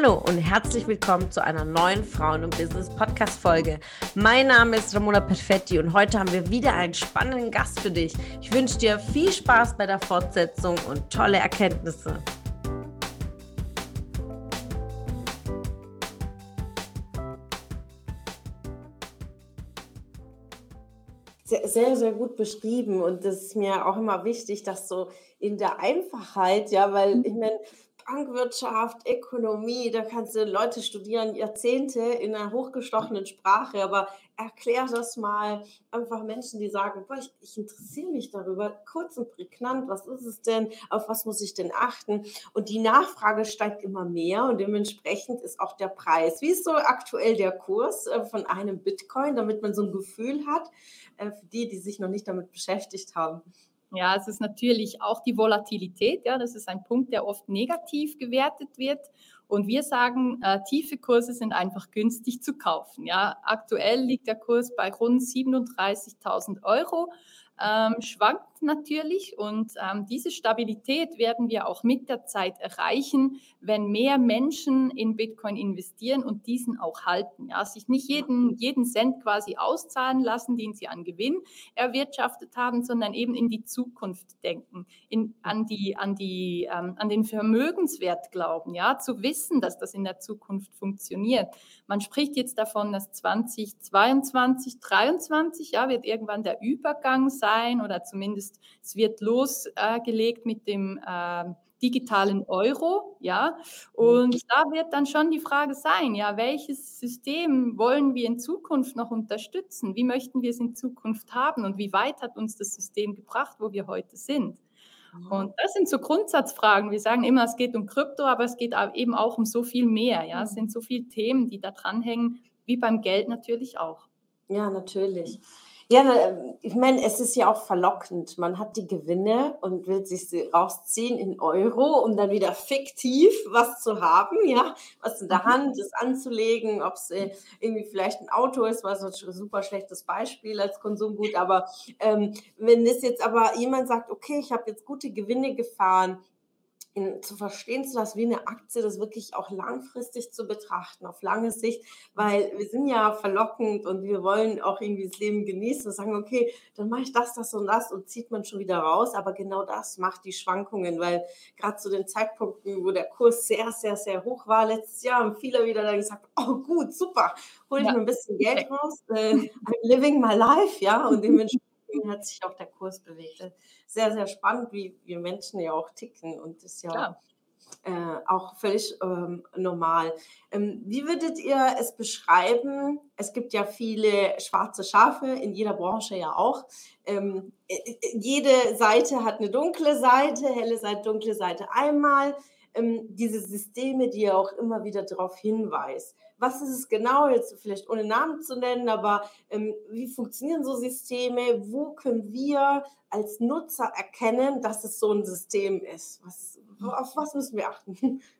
Hallo und herzlich willkommen zu einer neuen Frauen- und Business-Podcast-Folge. Mein Name ist Ramona Perfetti und heute haben wir wieder einen spannenden Gast für dich. Ich wünsche dir viel Spaß bei der Fortsetzung und tolle Erkenntnisse. Sehr, sehr, gut beschrieben und das ist mir auch immer wichtig, dass so in der Einfachheit, ja, weil ich meine, Bankwirtschaft, Ökonomie, da kannst du Leute studieren, Jahrzehnte in einer hochgestochenen Sprache, aber erklär das mal einfach Menschen, die sagen, boah, ich, ich interessiere mich darüber, kurz und prägnant, was ist es denn, auf was muss ich denn achten? Und die Nachfrage steigt immer mehr und dementsprechend ist auch der Preis. Wie ist so aktuell der Kurs äh, von einem Bitcoin, damit man so ein Gefühl hat, äh, für die, die sich noch nicht damit beschäftigt haben? Ja, es ist natürlich auch die Volatilität. Ja, das ist ein Punkt, der oft negativ gewertet wird. Und wir sagen, äh, tiefe Kurse sind einfach günstig zu kaufen. Ja, aktuell liegt der Kurs bei rund 37.000 Euro ähm, schwankt natürlich und ähm, diese Stabilität werden wir auch mit der Zeit erreichen, wenn mehr Menschen in Bitcoin investieren und diesen auch halten. Ja, sich nicht jeden, jeden Cent quasi auszahlen lassen, den sie an Gewinn erwirtschaftet haben, sondern eben in die Zukunft denken, in, an, die, an, die, ähm, an den Vermögenswert glauben, ja, zu wissen, dass das in der Zukunft funktioniert. Man spricht jetzt davon, dass 2022, 2023, ja, wird irgendwann der Übergang sein sein oder zumindest es wird losgelegt mit dem äh, digitalen Euro, ja. Und mhm. da wird dann schon die Frage sein, ja, welches System wollen wir in Zukunft noch unterstützen? Wie möchten wir es in Zukunft haben und wie weit hat uns das System gebracht, wo wir heute sind? Mhm. Und das sind so Grundsatzfragen. Wir sagen immer, es geht um Krypto, aber es geht eben auch um so viel mehr. Ja, es mhm. sind so viele Themen, die da dranhängen, wie beim Geld natürlich auch. Ja, natürlich. Ja, ich meine, es ist ja auch verlockend. Man hat die Gewinne und will sich sie rausziehen in Euro, um dann wieder fiktiv was zu haben, ja, was in der mhm. Hand ist, anzulegen, ob es äh, irgendwie vielleicht ein Auto ist, was ein super schlechtes Beispiel als Konsumgut. Aber ähm, wenn es jetzt aber jemand sagt, okay, ich habe jetzt gute Gewinne gefahren, in, zu verstehen zu lassen, wie eine Aktie, das wirklich auch langfristig zu betrachten, auf lange Sicht, weil wir sind ja verlockend und wir wollen auch irgendwie das Leben genießen und sagen, okay, dann mache ich das, das und das und zieht man schon wieder raus, aber genau das macht die Schwankungen, weil gerade zu den Zeitpunkten, wo der Kurs sehr, sehr, sehr hoch war letztes Jahr, haben viele wieder dann gesagt, oh gut, super, hole ich ja. mir ein bisschen Geld raus, äh, I'm living my life, ja, und dementsprechend hat sich auch der Kurs bewegt. Sehr, sehr spannend, wie wir Menschen ja auch ticken und das ist ja äh, auch völlig ähm, normal. Ähm, wie würdet ihr es beschreiben? Es gibt ja viele schwarze Schafe, in jeder Branche ja auch. Ähm, äh, äh, jede Seite hat eine dunkle Seite, helle Seite, dunkle Seite einmal. Ähm, diese Systeme, die ja auch immer wieder darauf hinweisen was ist es genau, jetzt vielleicht ohne Namen zu nennen, aber ähm, wie funktionieren so Systeme? Wo können wir als Nutzer erkennen, dass es so ein System ist? Was, auf was müssen wir achten?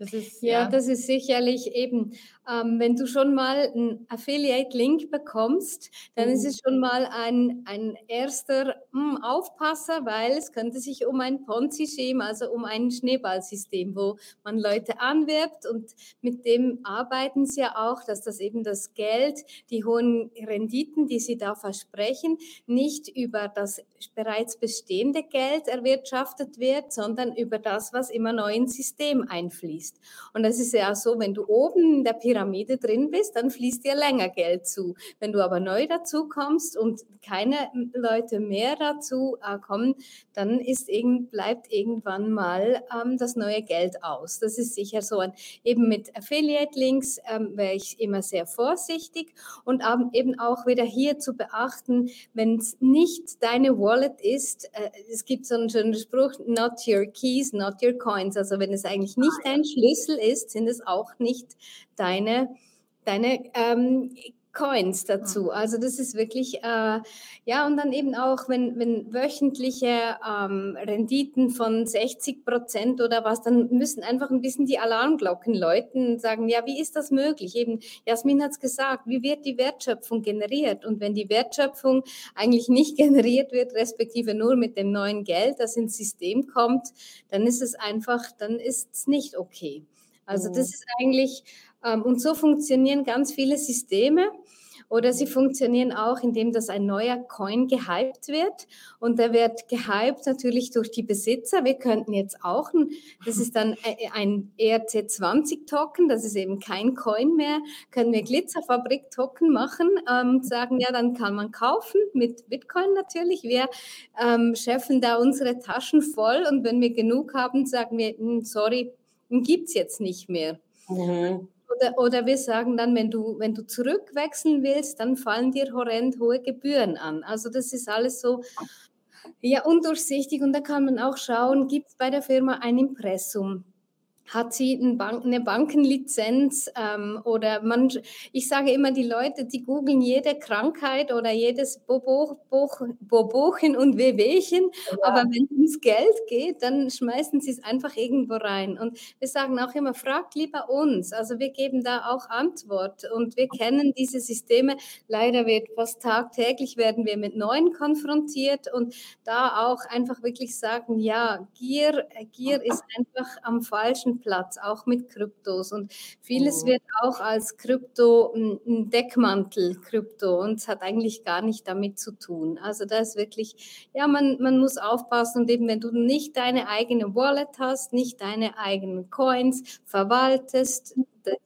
Das ist, ja, ja, das ist sicherlich eben, ähm, wenn du schon mal einen Affiliate-Link bekommst, dann mhm. ist es schon mal ein, ein erster mh, hm, Aufpasser, weil es könnte sich um ein Ponzi-Scheme, also um ein Schneeballsystem, wo man Leute anwirbt und mit dem arbeiten sie ja auch, dass das eben das Geld, die hohen Renditen, die sie da versprechen, nicht über das bereits bestehende Geld erwirtschaftet wird, sondern über das, was immer neu ins System einfließt fließt. Und das ist ja so, wenn du oben in der Pyramide drin bist, dann fließt dir länger Geld zu. Wenn du aber neu dazu kommst und keine Leute mehr dazu äh, kommen, dann ist irgend, bleibt irgendwann mal ähm, das neue Geld aus. Das ist sicher so. Und eben mit Affiliate-Links ähm, wäre ich immer sehr vorsichtig und eben auch wieder hier zu beachten, wenn es nicht deine Wallet ist, äh, es gibt so einen schönen Spruch, not your keys, not your coins. Also wenn es eigentlich nicht ah, dein Schlüssel ist, sind es auch nicht deine, deine ähm, Coins dazu. Also das ist wirklich, äh, ja, und dann eben auch, wenn, wenn wöchentliche ähm, Renditen von 60 Prozent oder was, dann müssen einfach ein bisschen die Alarmglocken läuten und sagen, ja, wie ist das möglich? Eben, Jasmin hat es gesagt, wie wird die Wertschöpfung generiert? Und wenn die Wertschöpfung eigentlich nicht generiert wird, respektive nur mit dem neuen Geld, das ins System kommt, dann ist es einfach, dann ist es nicht okay. Also das mhm. ist eigentlich, und so funktionieren ganz viele Systeme. Oder sie funktionieren auch, indem das ein neuer Coin gehypt wird. Und der wird gehypt natürlich durch die Besitzer. Wir könnten jetzt auch, das ist dann äh, ein ERC20-Token, das ist eben kein Coin mehr, können wir Glitzerfabrik-Token machen, ähm, sagen, ja, dann kann man kaufen, mit Bitcoin natürlich. Wir ähm, scheffeln da unsere Taschen voll und wenn wir genug haben, sagen wir, hm, sorry, gibt es jetzt nicht mehr. Mhm. Oder, oder wir sagen dann, wenn du, wenn du zurückwechseln willst, dann fallen dir horrend hohe Gebühren an. Also das ist alles so ja, undurchsichtig und da kann man auch schauen, gibt es bei der Firma ein Impressum? Hat sie eine Bankenlizenz ähm, oder man, ich sage immer, die Leute, die googeln jede Krankheit oder jedes Bobo, Bobochen und Wehwehchen, ja. aber wenn es ums Geld geht, dann schmeißen sie es einfach irgendwo rein. Und wir sagen auch immer, fragt lieber uns. Also wir geben da auch Antwort und wir kennen diese Systeme. Leider wird fast tagtäglich werden wir mit neuen konfrontiert und da auch einfach wirklich sagen, ja, Gier, Gier ist einfach am falschen Platz, auch mit Kryptos. Und vieles oh. wird auch als Krypto ein Deckmantel Krypto und es hat eigentlich gar nicht damit zu tun. Also da ist wirklich, ja, man, man muss aufpassen und eben, wenn du nicht deine eigene Wallet hast, nicht deine eigenen Coins verwaltest,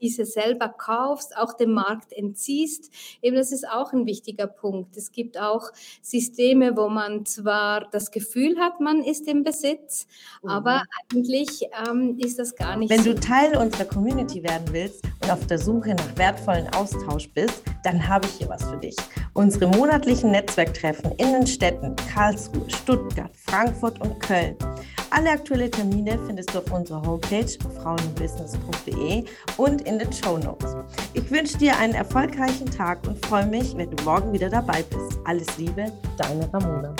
diese selber kaufst, auch dem Markt entziehst. Eben das ist auch ein wichtiger Punkt. Es gibt auch Systeme, wo man zwar das Gefühl hat, man ist im Besitz, mhm. aber eigentlich ähm, ist das gar nicht Wenn so. du Teil unserer Community werden willst und auf der Suche nach wertvollen Austausch bist, dann habe ich hier was für dich. Unsere monatlichen Netzwerktreffen in den Städten Karlsruhe, Stuttgart, Frankfurt und Köln. Alle aktuellen Termine findest du auf unserer Homepage frauenbusiness.de und in den Show Notes. Ich wünsche dir einen erfolgreichen Tag und freue mich, wenn du morgen wieder dabei bist. Alles Liebe, deine Ramona.